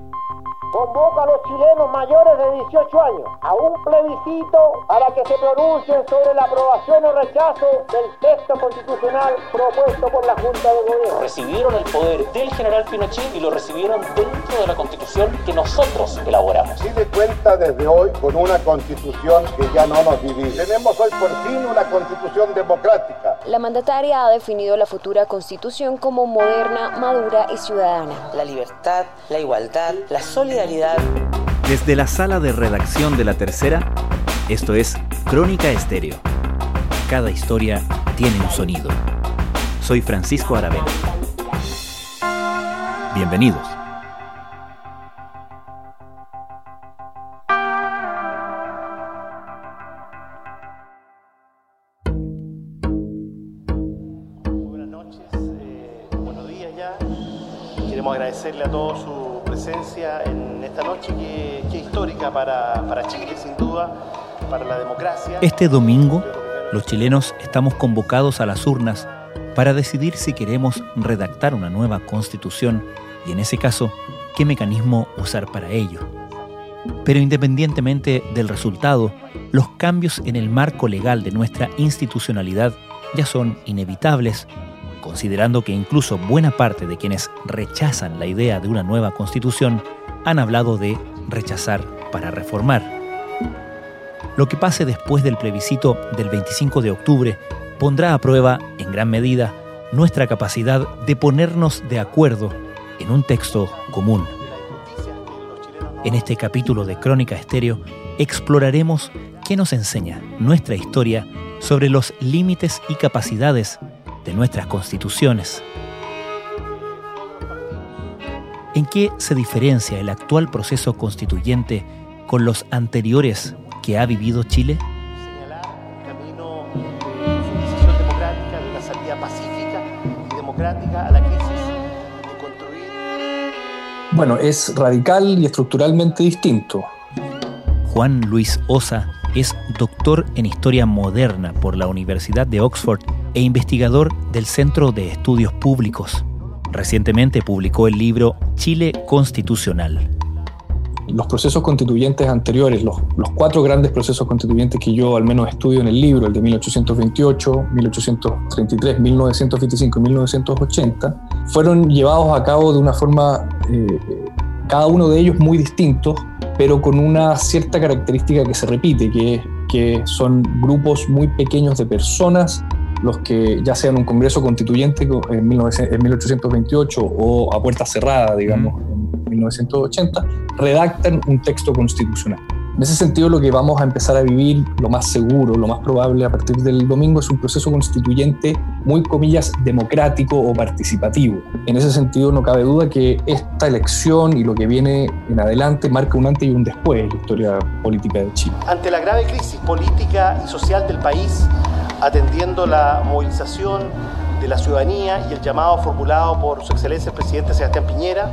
Thank you. Convoca a los chilenos mayores de 18 años a un plebiscito para que se pronuncien sobre la aprobación o rechazo del texto constitucional propuesto por la Junta de Gobierno. Recibieron el poder del general Pinochet y lo recibieron dentro de la constitución que nosotros elaboramos. de cuenta desde hoy con una constitución que ya no nos divide. Tenemos hoy por fin una constitución democrática. La mandataria ha definido la futura constitución como moderna, madura y ciudadana. La libertad, la igualdad, la solidaridad desde la sala de redacción de La Tercera, esto es Crónica Estéreo. Cada historia tiene un sonido. Soy Francisco Aravena. Bienvenidos. Buenas noches, eh, buenos días ya. Queremos agradecerle a todos su presencia en esta noche que, es histórica para, para Chile, sin duda, para la democracia. Este domingo, los chilenos estamos convocados a las urnas para decidir si queremos redactar una nueva constitución y en ese caso, qué mecanismo usar para ello. Pero independientemente del resultado, los cambios en el marco legal de nuestra institucionalidad ya son inevitables considerando que incluso buena parte de quienes rechazan la idea de una nueva constitución han hablado de rechazar para reformar. Lo que pase después del plebiscito del 25 de octubre pondrá a prueba, en gran medida, nuestra capacidad de ponernos de acuerdo en un texto común. En este capítulo de Crónica Estéreo exploraremos qué nos enseña nuestra historia sobre los límites y capacidades de nuestras constituciones. ¿En qué se diferencia el actual proceso constituyente con los anteriores que ha vivido Chile? Señalar un camino de decisión democrática, de una salida pacífica y democrática a la crisis, de construir... Bueno, es radical y estructuralmente distinto. Juan Luis Osa es doctor en Historia Moderna por la Universidad de Oxford e investigador del Centro de Estudios Públicos. Recientemente publicó el libro Chile Constitucional. Los procesos constituyentes anteriores, los, cuatro grandes procesos constituyentes que yo al menos estudio en el libro, el de 1828, 1833, 1925 y 1980, fueron llevados a cabo de una forma, eh, cada uno de ellos muy distintos, pero con una cierta característica que se repite, que, que son grupos muy pequeños de personas los que ya sean un Congreso Constituyente en, 1828 o a puerta cerrada, digamos, en 1980, redactan un texto constitucional. En ese sentido, lo que vamos a empezar a vivir, lo más seguro, lo más probable a partir del domingo, es un proceso constituyente muy, comillas, democrático o participativo. En ese sentido, no cabe duda que esta elección y lo que viene en adelante marca un antes y un después en la historia política de Chile. Ante la grave crisis política y social del país, atendiendo la movilización de la ciudadanía y el llamado formulado por su excelencia el presidente Sebastián Piñera,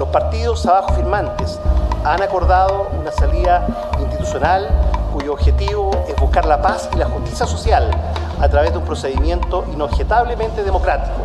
los partidos abajo firmantes han acordado una salida institucional cuyo objetivo es buscar la paz y la justicia social a través de un procedimiento inobjetablemente democrático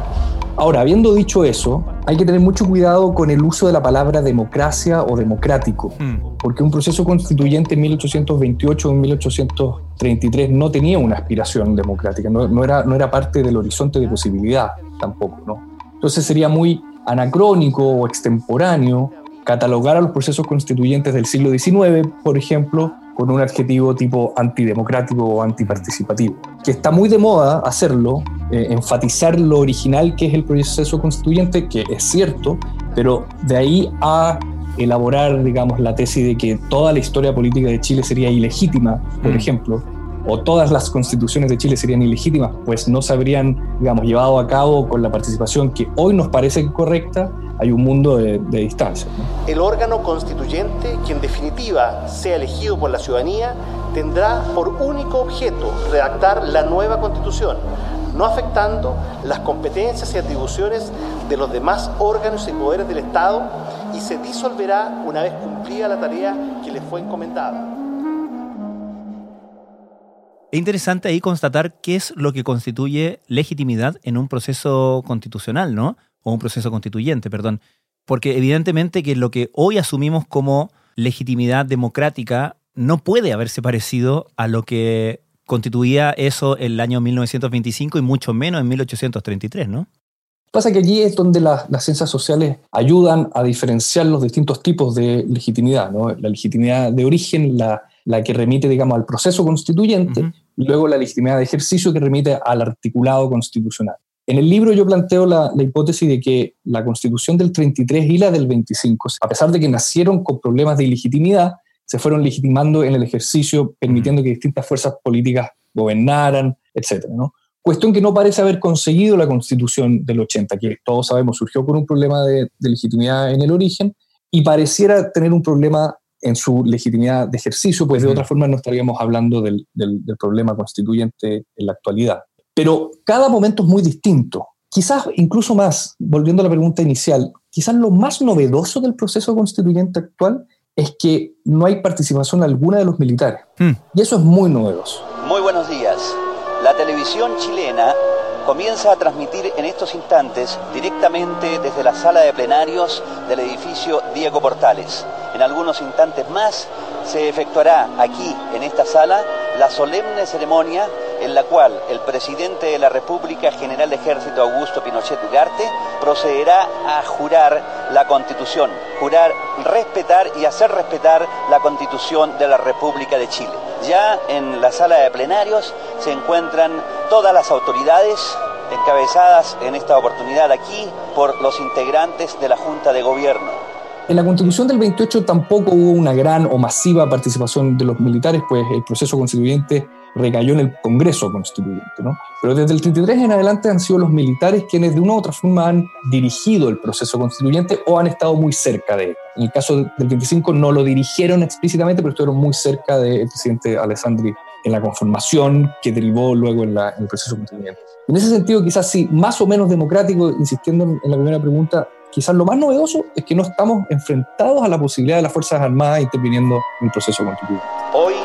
Ahora, habiendo dicho eso, hay que tener mucho cuidado con el uso de la palabra democracia o democrático, mm. porque un proceso constituyente en 1828 o en 1833 no tenía una aspiración democrática, no, era, no era parte del horizonte de posibilidad tampoco. ¿no? Entonces sería muy anacrónico o extemporáneo catalogar a los procesos constituyentes del siglo XIX, por ejemplo, con un adjetivo tipo antidemocrático o antiparticipativo, que está muy de moda hacerlo, eh, enfatizar lo original que es el proceso constituyente, que es cierto, pero de ahí a elaborar, digamos, la tesis de que toda la historia política de Chile sería ilegítima, por mm. ejemplo, o todas las constituciones de Chile serían ilegítimas, pues no se habrían, digamos, llevado a cabo con la participación que hoy nos parece correcta, hay un mundo de, distancia. El órgano constituyente, que en definitiva sea elegido por la ciudadanía, tendrá por único objeto redactar la nueva constitución, no afectando las competencias y atribuciones de los demás órganos y poderes del Estado y se disolverá una vez cumplida la tarea que le fue encomendada. Es interesante ahí constatar qué es lo que constituye legitimidad en un proceso constitucional, ¿no? O un proceso constituyente, perdón. Porque evidentemente que lo que hoy asumimos como legitimidad democrática no puede haberse parecido a lo que constituía eso el año 1925 y mucho menos en 1833, ¿no? Pasa que allí es donde las ciencias sociales ayudan a diferenciar los distintos tipos de legitimidad, ¿no? La legitimidad de origen, la, la que remite, digamos, al proceso constituyente, y luego la legitimidad de ejercicio que remite al articulado constitucional. En el libro yo planteo la, la, hipótesis de que la constitución del 33 y la del 25, a pesar de que nacieron con problemas de ilegitimidad, se fueron legitimando en el ejercicio, permitiendo que distintas fuerzas políticas gobernaran, etc. ¿no? Cuestión que no parece haber conseguido la constitución del 80, que todos sabemos surgió por un problema de, legitimidad en el origen y pareciera tener un problema en su legitimidad de ejercicio, pues de otra forma no estaríamos hablando del, del, problema constituyente en la actualidad. Pero cada momento es muy distinto. Quizás incluso más, volviendo a la pregunta inicial, quizás lo más novedoso del proceso constituyente actual es que no hay participación alguna de los militares. Hmm. Y eso es muy novedoso. Muy buenos días. La televisión chilena comienza a transmitir en estos instantes directamente desde la sala de plenarios del edificio Diego Portales. En algunos instantes más se efectuará aquí, en esta sala, la solemne ceremonia en la cual el presidente de la República, general de ejército Augusto Pinochet Ugarte, procederá a jurar la constitución, jurar respetar y hacer respetar la constitución de la República de Chile. Ya en la sala de plenarios se encuentran todas las autoridades encabezadas en esta oportunidad aquí por los integrantes de la Junta de Gobierno. En la constitución del 28 tampoco hubo una gran o masiva participación de los militares, pues el proceso constituyente recayó en el Congreso Constituyente. ¿no? Pero desde el 33 en adelante han sido los militares quienes de una u otra forma han dirigido el proceso constituyente o han estado muy cerca de él. En el caso del 25 no lo dirigieron explícitamente, pero estuvieron muy cerca del presidente Alessandri en la conformación que derivó luego en, el proceso constituyente. En ese sentido, quizás sí, más o menos democrático, insistiendo en la primera pregunta, quizás lo más novedoso es que no estamos enfrentados a la posibilidad de las Fuerzas Armadas interviniendo en el proceso constituyente. Hoy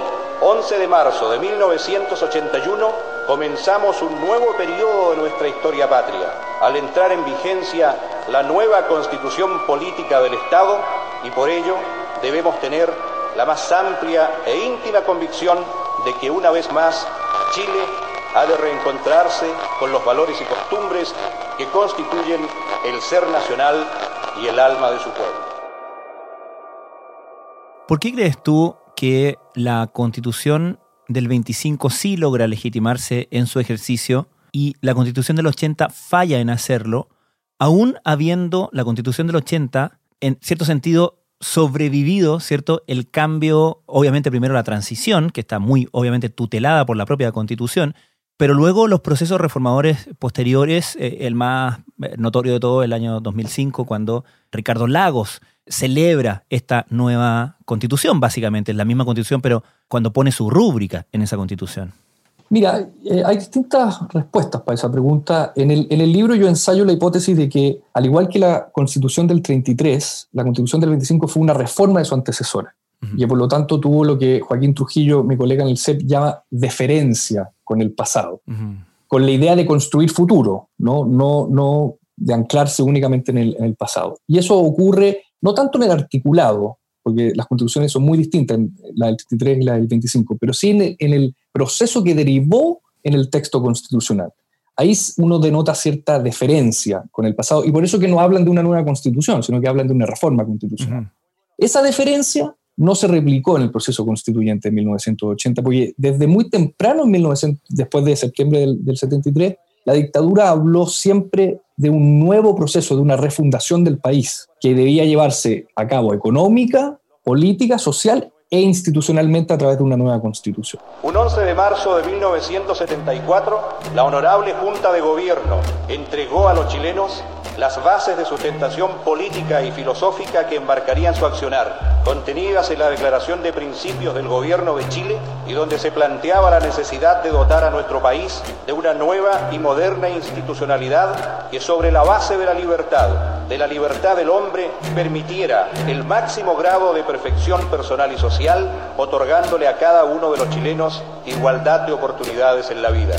11 de marzo de 1981 comenzamos un nuevo periodo de nuestra historia patria, al entrar en vigencia la nueva constitución política del Estado y por ello debemos tener la más amplia e íntima convicción de que una vez más Chile ha de reencontrarse con los valores y costumbres que constituyen el ser nacional y el alma de su pueblo. ¿Por qué crees tú que la constitución del 25 sí logra legitimarse en su ejercicio y la constitución del 80 falla en hacerlo, aún habiendo la constitución del 80, en cierto sentido, sobrevivido, ¿cierto? El cambio, obviamente primero la transición, que está muy obviamente tutelada por la propia constitución, pero luego los procesos reformadores posteriores, eh, el más eh, notorio de todo, el año 2005, cuando Ricardo Lagos celebra esta nueva constitución, básicamente, es la misma constitución, pero cuando pone su rúbrica en esa constitución. Mira, eh, hay distintas respuestas para esa pregunta. En el, en el, libro yo ensayo la hipótesis de que, al igual que la constitución del 33, la constitución del 25 fue una reforma de su antecesora. Y por lo tanto tuvo lo que Joaquín Trujillo, mi colega en el CEP, llama deferencia con el pasado, con la idea de construir futuro, no, no, no de anclarse únicamente en el, en el pasado. Y eso ocurre no tanto en el articulado, porque las constituciones son muy distintas, la del 33 y la del 25, pero sí en el, proceso que derivó en el texto constitucional. Ahí uno denota cierta deferencia con el pasado, y por eso que no hablan de una nueva constitución, sino que hablan de una reforma constitucional. Esa deferencia no se replicó en el proceso constituyente de 1980, porque desde muy temprano, en 1900, después de septiembre del 73, la dictadura habló siempre de un nuevo proceso, de una refundación del país, que debía llevarse a cabo económica, política, social e institucionalmente a través de una nueva constitución. Un 11 de marzo de 1974, la Honorable Junta de Gobierno entregó a los chilenos las bases de sustentación política y filosófica que embarcarían su accionar, contenidas en la Declaración de Principios del Gobierno de Chile y donde se planteaba la necesidad de dotar a nuestro país de una nueva y moderna institucionalidad que sobre la base de la libertad, de la libertad del hombre, permitiera el máximo grado de perfección personal y social, otorgándole a cada uno de los chilenos igualdad de oportunidades en la vida.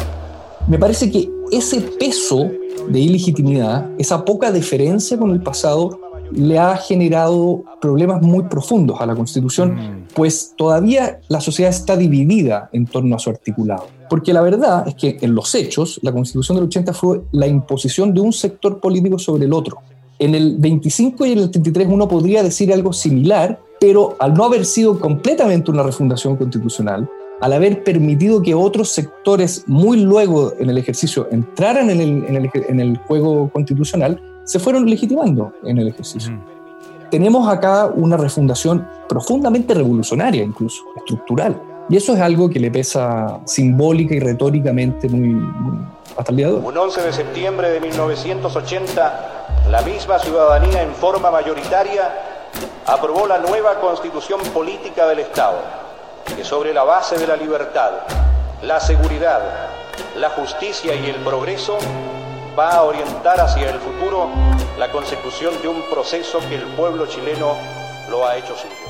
Me parece que ese peso de ilegitimidad, esa poca deferencia con el pasado, le ha generado problemas muy profundos a la Constitución, mm. pues todavía la sociedad está dividida en torno a su articulado. Porque la verdad es que en los hechos, la Constitución del 80 fue la imposición de un sector político sobre el otro. En el 25 y en el 33 uno podría decir algo similar, pero al no haber sido completamente una refundación constitucional, al haber permitido que otros sectores muy luego en el ejercicio entraran en el, en el, en el juego constitucional, se fueron legitimando en el ejercicio. Tenemos acá una refundación profundamente revolucionaria, incluso estructural. Y eso es algo que le pesa simbólica y retóricamente muy, hasta el día de hoy. Un 11 de septiembre de 1980, la misma ciudadanía en forma mayoritaria aprobó la nueva constitución política del Estado, que sobre la base de la libertad, la seguridad, la justicia y el progreso va a orientar hacia el futuro la consecución de un proceso que el pueblo chileno lo ha hecho suyo.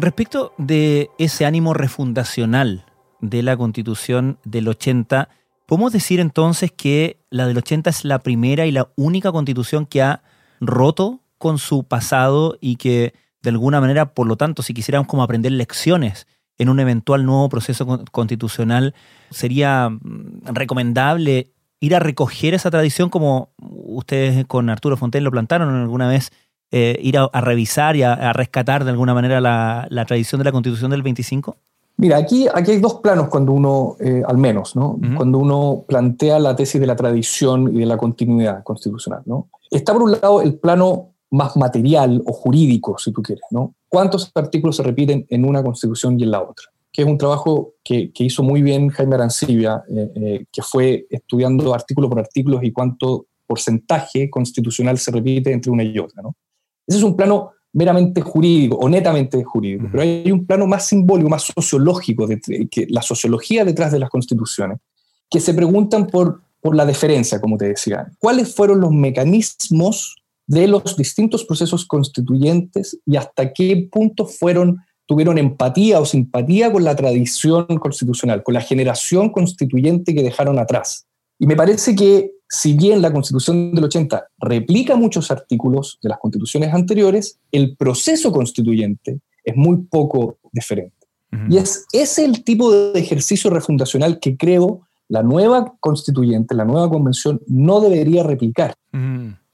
Respecto de ese ánimo refundacional de la constitución del 80, ¿podemos decir entonces que la del 80 es la primera y la única constitución que ha roto con su pasado y que de alguna manera, por lo tanto, si quisiéramos como aprender lecciones en un eventual nuevo proceso constitucional, sería mm, recomendable ir a recoger esa tradición como ustedes con Arturo Fontaine lo plantaron alguna vez, eh, ir a, revisar y a, rescatar de alguna manera la, tradición de la constitución del 25? Mira, aquí, aquí hay dos planos cuando uno, eh, al menos, ¿no? cuando uno plantea la tesis de la tradición y de la continuidad constitucional. ¿no? Está por un lado el plano más material o jurídico, si tú quieres. ¿no? ¿Cuántos artículos se repiten en una constitución y en la otra? que es un trabajo que, hizo muy bien Jaime Arancibia, eh, eh, que fue estudiando artículo por artículo y cuánto porcentaje constitucional se repite entre una y otra. ¿no? Ese es un plano meramente jurídico o netamente jurídico, pero hay un plano más simbólico, más sociológico, de, que la sociología detrás de las constituciones, que se preguntan por, por la deferencia, como te decía. ¿Cuáles fueron los mecanismos de los distintos procesos constituyentes y hasta qué punto fueron tuvieron empatía o simpatía con la tradición constitucional, con la generación constituyente que dejaron atrás. Y me parece que si bien la constitución del 80 replica muchos artículos de las constituciones anteriores, el proceso constituyente es muy poco diferente. Y es, es el tipo de ejercicio refundacional que creo la nueva constituyente, la nueva convención, no debería replicar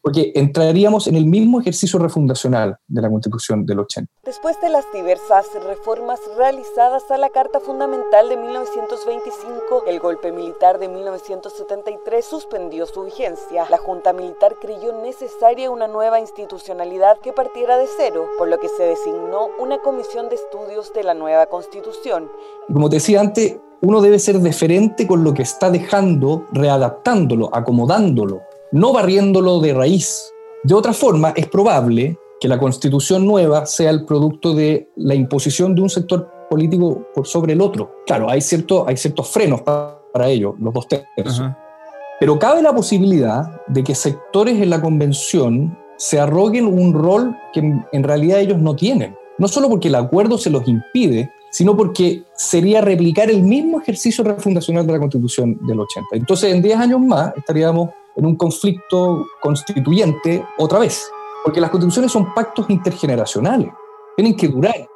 porque entraríamos en el mismo ejercicio refundacional de la Constitución del 80. Después de las diversas reformas realizadas a la Carta Fundamental de 1925, el golpe militar de 1973 suspendió su vigencia. La Junta Militar creyó necesaria una nueva institucionalidad que partiera de cero, por lo que se designó una comisión de estudios de la nueva Constitución. Como te decía antes, uno debe ser deferente con lo que está dejando, readaptándolo, acomodándolo no barriéndolo de raíz. De otra forma, es probable que la constitución nueva sea el producto de la imposición de un sector político por sobre el otro. Claro, hay, cierto, hay ciertos frenos para, ello, los dos tercios. Pero cabe la posibilidad de que sectores en la convención se arroguen un rol que en realidad ellos no tienen. No solo porque el acuerdo se los impide, sino porque sería replicar el mismo ejercicio refundacional de la Constitución del 80. Entonces, en 10 años más estaríamos en un conflicto constituyente otra vez, porque las constituciones son pactos intergeneracionales, tienen que durar.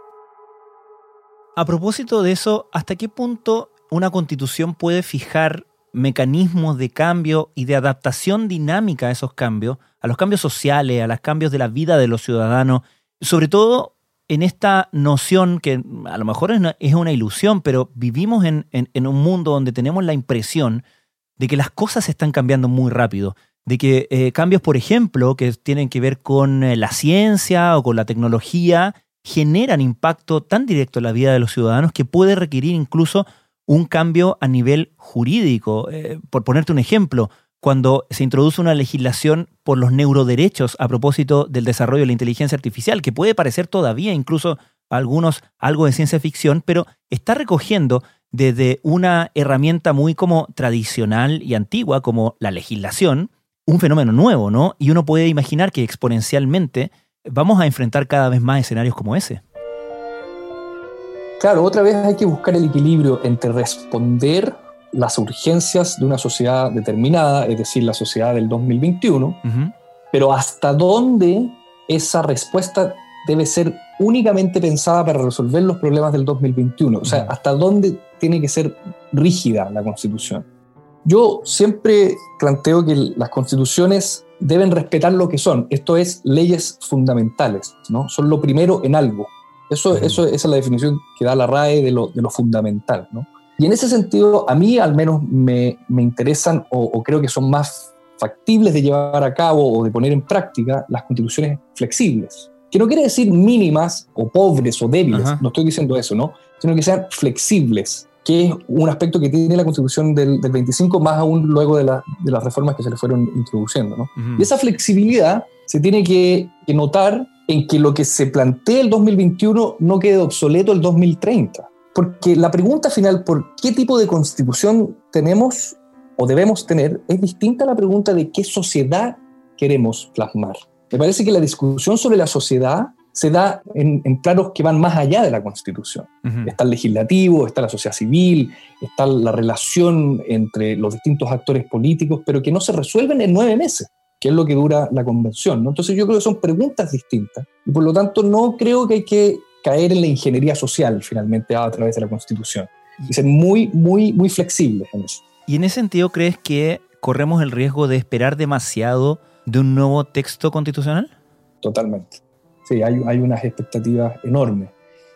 A propósito de eso, ¿hasta qué punto una constitución puede fijar mecanismos de cambio y de adaptación dinámica a esos cambios, a los cambios sociales, a los cambios de la vida de los ciudadanos, sobre todo en esta noción que a lo mejor es una, ilusión, pero vivimos en, un mundo donde tenemos la impresión de que las cosas están cambiando muy rápido, de que eh, cambios, por ejemplo, que tienen que ver con eh, la ciencia o con la tecnología, generan impacto tan directo en la vida de los ciudadanos que puede requerir incluso un cambio a nivel jurídico. Eh, por ponerte un ejemplo, cuando se introduce una legislación por los neuroderechos a propósito del desarrollo de la inteligencia artificial, que puede parecer todavía incluso a algunos algo de ciencia ficción, pero está recogiendo desde una herramienta muy como tradicional y antigua como la legislación, un fenómeno nuevo, ¿no? Y uno puede imaginar que exponencialmente vamos a enfrentar cada vez más escenarios como ese. Claro, otra vez hay que buscar el equilibrio entre responder las urgencias de una sociedad determinada, es decir, la sociedad del 2021, pero hasta dónde esa respuesta debe ser únicamente pensada para resolver los problemas del 2021. O sea, hasta dónde tiene que ser rígida la constitución. Yo siempre planteo que las constituciones deben respetar lo que son, esto es leyes fundamentales, ¿no? Son lo primero en algo. Eso, eso esa es la definición que da la RAE de lo, de lo fundamental, ¿no? Y en ese sentido, a mí al menos me, me interesan o, o, creo que son más factibles de llevar a cabo o de poner en práctica las constituciones flexibles, que no quiere decir mínimas o pobres o débiles, no estoy diciendo eso, ¿no? Sino que sean flexibles, que es un aspecto que tiene la constitución del, del 25, más aún luego de, la, de, las reformas que se le fueron introduciendo, ¿no? Uh -huh. Y esa flexibilidad se tiene que, que notar en que lo que se plantea el 2021 no quede obsoleto el 2030. Porque la pregunta final por qué tipo de constitución tenemos o debemos tener es distinta a la pregunta de qué sociedad queremos plasmar. Me parece que la discusión sobre la sociedad se da en, en planos que van más allá de la Constitución. Uh -huh. Está el legislativo, está la sociedad civil, está la relación entre los distintos actores políticos, pero que no se resuelven en nueve meses, que es lo que dura la convención. ¿no? Entonces yo creo que son preguntas distintas y por lo tanto no creo que hay que caer en la ingeniería social finalmente a través de la Constitución y ser muy, muy, muy flexibles en eso. ¿Y en ese sentido crees que corremos el riesgo de esperar demasiado de un nuevo texto constitucional? Totalmente. Sí, hay, hay unas expectativas enormes.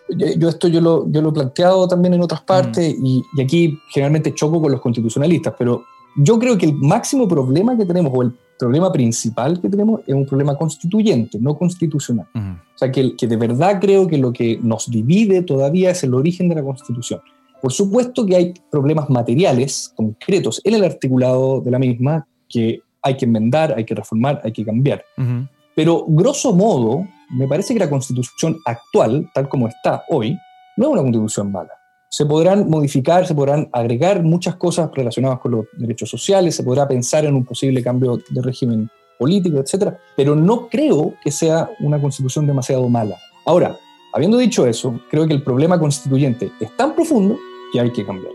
Yo, yo, esto yo lo, yo lo he planteado también en otras partes mm. y, y, aquí generalmente choco con los constitucionalistas, pero yo creo que el máximo problema que tenemos, o el problema principal que tenemos, es un problema constituyente, no constitucional. Mm. O sea, que, que de verdad creo que lo que nos divide todavía es el origen de la constitución. Por supuesto que hay problemas materiales, concretos, en el articulado de la misma que hay que enmendar, hay que reformar, hay que cambiar. Uh -huh. Pero, grosso modo, me parece que la constitución actual, tal como está hoy, no es una constitución mala. Se podrán modificar, se podrán agregar muchas cosas relacionadas con los derechos sociales, se podrá pensar en un posible cambio de régimen político, etc. Pero no creo que sea una constitución demasiado mala. Ahora, habiendo dicho eso, creo que el problema constituyente es tan profundo que hay que cambiar.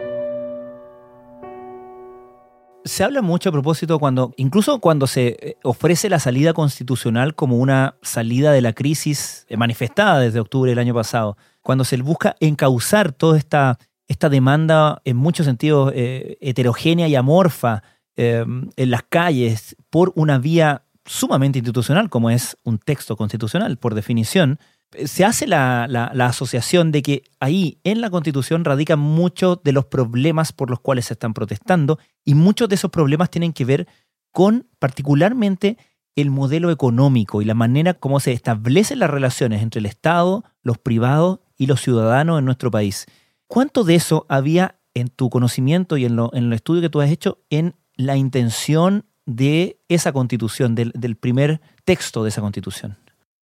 Se habla mucho a propósito cuando, incluso cuando se eh, ofrece la salida constitucional como una salida de la crisis eh, manifestada desde octubre del año pasado, cuando se busca encauzar toda esta, esta demanda en muchos sentidos eh, heterogénea y amorfa eh, en las calles por una vía sumamente institucional como es un texto constitucional por definición, se hace la, la, la, asociación de que ahí en la Constitución radican muchos de los problemas por los cuales se están protestando y muchos de esos problemas tienen que ver con particularmente el modelo económico y la manera como se establecen las relaciones entre el Estado, los privados y los ciudadanos en nuestro país. ¿Cuánto de eso había en tu conocimiento y en, lo, el estudio que tú has hecho en la intención de esa constitución, del, primer texto de esa constitución?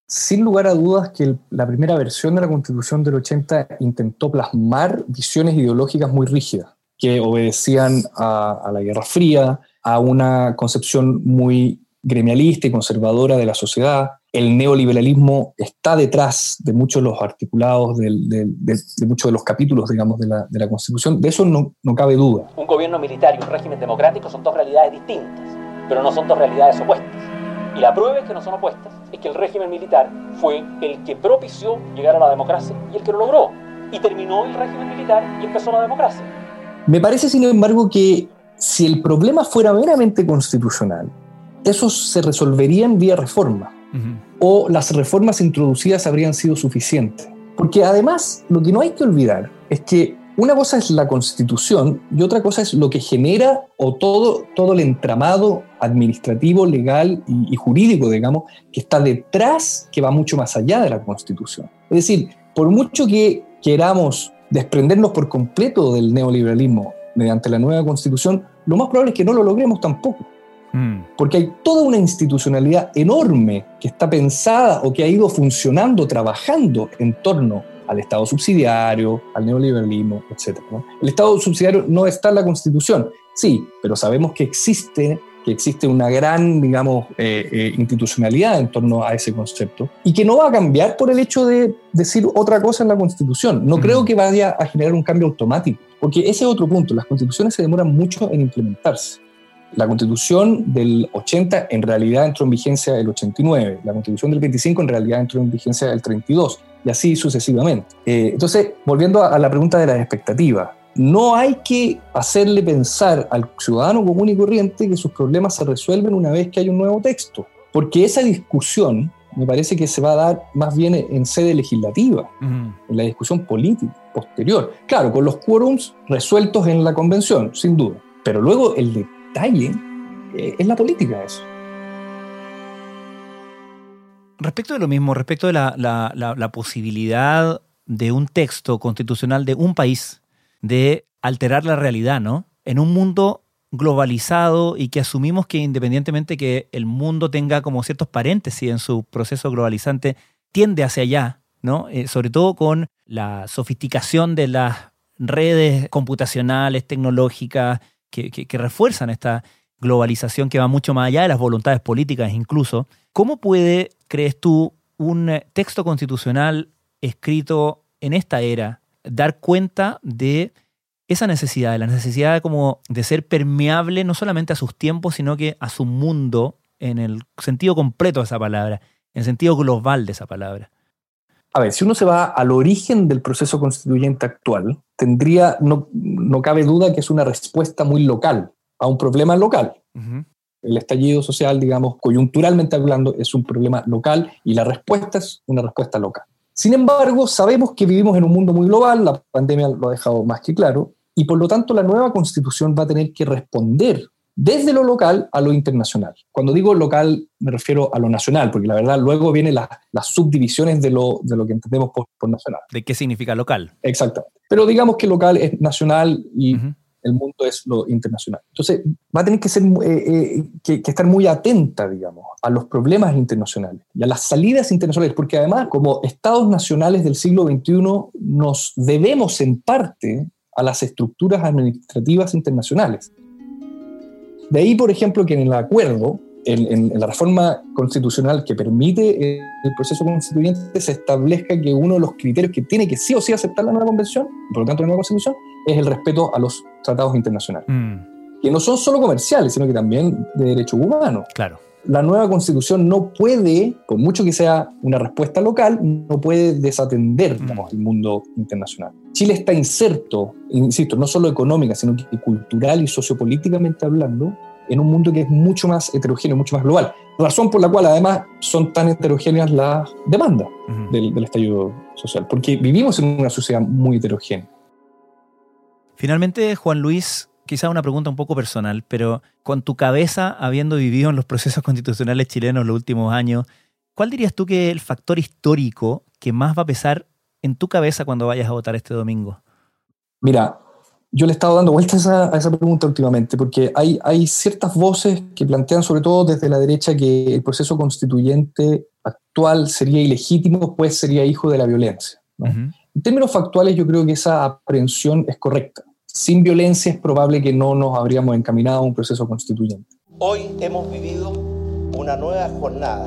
Sin lugar a dudas que la primera versión de la Constitución del 80 intentó plasmar visiones ideológicas muy rígidas, que obedecían a, la Guerra Fría, a una concepción muy gremialista y conservadora de la sociedad. El neoliberalismo está detrás de muchos de los articulados, de, de, de, de muchos de los capítulos, digamos, de la, de la Constitución. De eso no, no cabe duda. Un gobierno militar y un régimen democrático son dos realidades distintas, pero no son dos realidades opuestas. Y la prueba es que no son opuestas es que el régimen militar fue el que propició llegar a la democracia y el que lo logró. Y terminó el régimen militar y empezó la democracia. Me parece, sin embargo, que si el problema fuera meramente constitucional, eso se resolvería en vía reforma. Uh -huh. O las reformas introducidas habrían sido suficientes. Porque además, lo que no hay que olvidar es que una cosa es la constitución y otra cosa es lo que genera o todo, todo el entramado administrativo, legal y, y, jurídico, digamos, que está detrás, que va mucho más allá de la constitución. Es decir, por mucho que queramos desprendernos por completo del neoliberalismo mediante la nueva constitución, lo más probable es que no lo logremos tampoco. Mm. Porque hay toda una institucionalidad enorme que está pensada o que ha ido funcionando, trabajando en torno al Estado subsidiario, al neoliberalismo, etc. ¿no? El Estado subsidiario no está en la Constitución, sí, pero sabemos que existe, que existe una gran, digamos, eh, eh, institucionalidad en torno a ese concepto y que no va a cambiar por el hecho de decir otra cosa en la Constitución. No mm. creo que vaya a generar un cambio automático, porque ese es otro punto, las constituciones se demoran mucho en implementarse. La constitución del 80 en realidad entró en vigencia el 89, la constitución del 25 en realidad entró en vigencia el 32 y así sucesivamente. Eh, entonces, volviendo a, la pregunta de las expectativas, no hay que hacerle pensar al ciudadano común y corriente que sus problemas se resuelven una vez que hay un nuevo texto, porque esa discusión me parece que se va a dar más bien en sede legislativa, en la discusión política posterior. Claro, con los quórums resueltos en la convención, sin duda, pero luego el detalle eh, es la política eso. Respecto de lo mismo, respecto de la, posibilidad de un texto constitucional de un país de alterar la realidad, ¿no? En un mundo globalizado y que asumimos que independientemente que el mundo tenga como ciertos paréntesis en su proceso globalizante, tiende hacia allá, ¿no? Eh, sobre todo con la sofisticación de las redes computacionales, tecnológicas, que, refuerzan esta globalización que va mucho más allá de las voluntades políticas incluso. ¿Cómo puede crees tú, un texto constitucional escrito en esta era dar cuenta de esa necesidad, de la necesidad como de ser permeable no solamente a sus tiempos, sino que a su mundo en el sentido completo de esa palabra, en el sentido global de esa palabra? A ver, si uno se va al origen del proceso constituyente actual, tendría, no, no cabe duda que es una respuesta muy local a un problema local el estallido social, digamos, coyunturalmente hablando, es un problema local y la respuesta es una respuesta local. Sin embargo, sabemos que vivimos en un mundo muy global, la pandemia lo ha dejado más que claro, y por lo tanto la nueva constitución va a tener que responder desde lo local a lo internacional. Cuando digo local me refiero a lo nacional, porque la verdad luego vienen las, subdivisiones de lo, de lo que entendemos por, nacional. ¿De qué significa local? Exactamente. Pero digamos que local es nacional y el mundo es lo internacional. Entonces, va a tener que, ser, eh, eh, que, estar muy atenta, digamos, a los problemas internacionales y a las salidas internacionales, porque además, como estados nacionales del siglo XXI, nos debemos en parte a las estructuras administrativas internacionales. De ahí, por ejemplo, que en el acuerdo, en, en, la reforma constitucional que permite el proceso constituyente, se establezca que uno de los criterios que tiene que sí o sí aceptar la nueva convención, por lo tanto la nueva constitución, es el respeto a los tratados internacionales, mm. que no son solo comerciales, sino que también de derechos humanos. Claro. La nueva constitución no puede, por mucho que sea una respuesta local, no puede desatender mm. el mundo internacional. Chile está inserto, insisto, no solo económica, sino que cultural y sociopolíticamente hablando, en un mundo que es mucho más heterogéneo, mucho más global. Razón por la cual además son tan heterogéneas las demandas del, del estallido social, porque vivimos en una sociedad muy heterogénea. Finalmente, Juan Luis, quizá una pregunta un poco personal, pero con tu cabeza, habiendo vivido en los procesos constitucionales chilenos los últimos años, ¿cuál dirías tú que es el factor histórico que más va a pesar en tu cabeza cuando vayas a votar este domingo? Mira, yo le he estado dando vueltas a, esa pregunta últimamente, porque hay, hay ciertas voces que plantean, sobre todo desde la derecha, que el proceso constituyente actual sería ilegítimo, pues sería hijo de la violencia. En términos factuales, yo creo que esa aprehensión es correcta. Sin violencia es probable que no nos habríamos encaminado a un proceso constituyente. Hoy hemos vivido una nueva jornada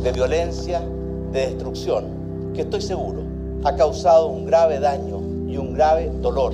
de violencia, de destrucción, que estoy seguro ha causado un grave daño y un grave dolor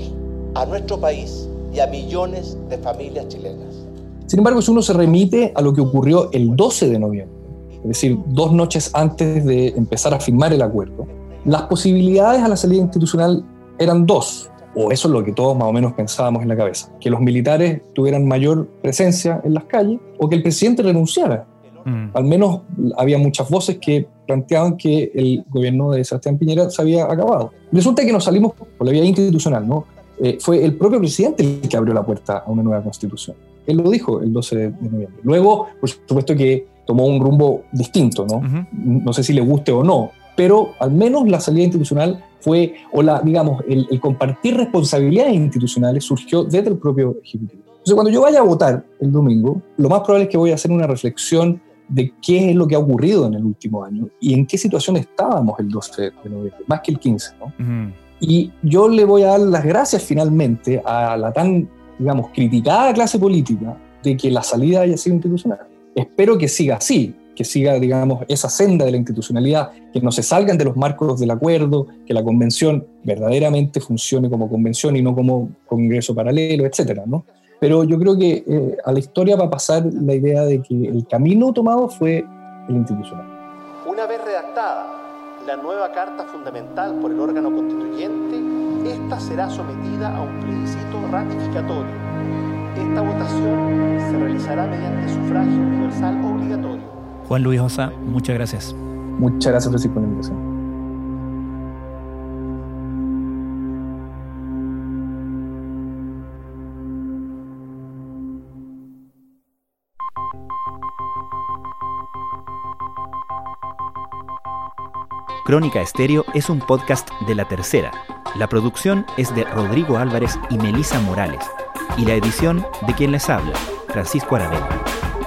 a nuestro país y a millones de familias chilenas. Sin embargo, si uno se remite a lo que ocurrió el 12 de noviembre, es decir, dos noches antes de empezar a firmar el acuerdo, las posibilidades a la salida institucional eran dos, o eso es lo que todos más o menos pensábamos en la cabeza, que los militares tuvieran mayor presencia en las calles o que el presidente renunciara. Mm. Al menos había muchas voces que planteaban que el gobierno de Sebastián Piñera se había acabado. Resulta que nos salimos por la vía institucional, ¿no? Eh, fue el propio presidente el que abrió la puerta a una nueva constitución. Él lo dijo el 12 de noviembre. Luego, por supuesto que tomó un rumbo distinto, ¿no? No sé si le guste o no, pero al menos la salida institucional fue, o la, digamos, el, compartir responsabilidades institucionales surgió desde el propio Ejecutivo. Entonces, cuando yo vaya a votar el domingo, lo más probable es que voy a hacer una reflexión de qué es lo que ha ocurrido en el último año y en qué situación estábamos el 12 de noviembre, más que el 15, ¿no? Y yo le voy a dar las gracias finalmente a la tan, digamos, criticada clase política de que la salida haya sido institucional. Espero que siga así, que siga, digamos, esa senda de la institucionalidad, que no se salgan de los marcos del acuerdo, que la convención verdaderamente funcione como convención y no como congreso paralelo, etcétera, ¿no? Pero yo creo que eh, a la historia va a pasar la idea de que el camino tomado fue el institucional. Una vez redactada la nueva Carta Fundamental por el órgano constituyente, esta será sometida a un plebiscito ratificatorio. Esta votación se realizará mediante sufragio universal obligatorio. Juan Luis Osa, muchas gracias. Muchas gracias, Francisco, por la invitación. Crónica Estéreo es un podcast de La Tercera. La producción es de Rodrigo Álvarez y Melisa Morales. Y la edición de quien les habla, Francisco Aravena.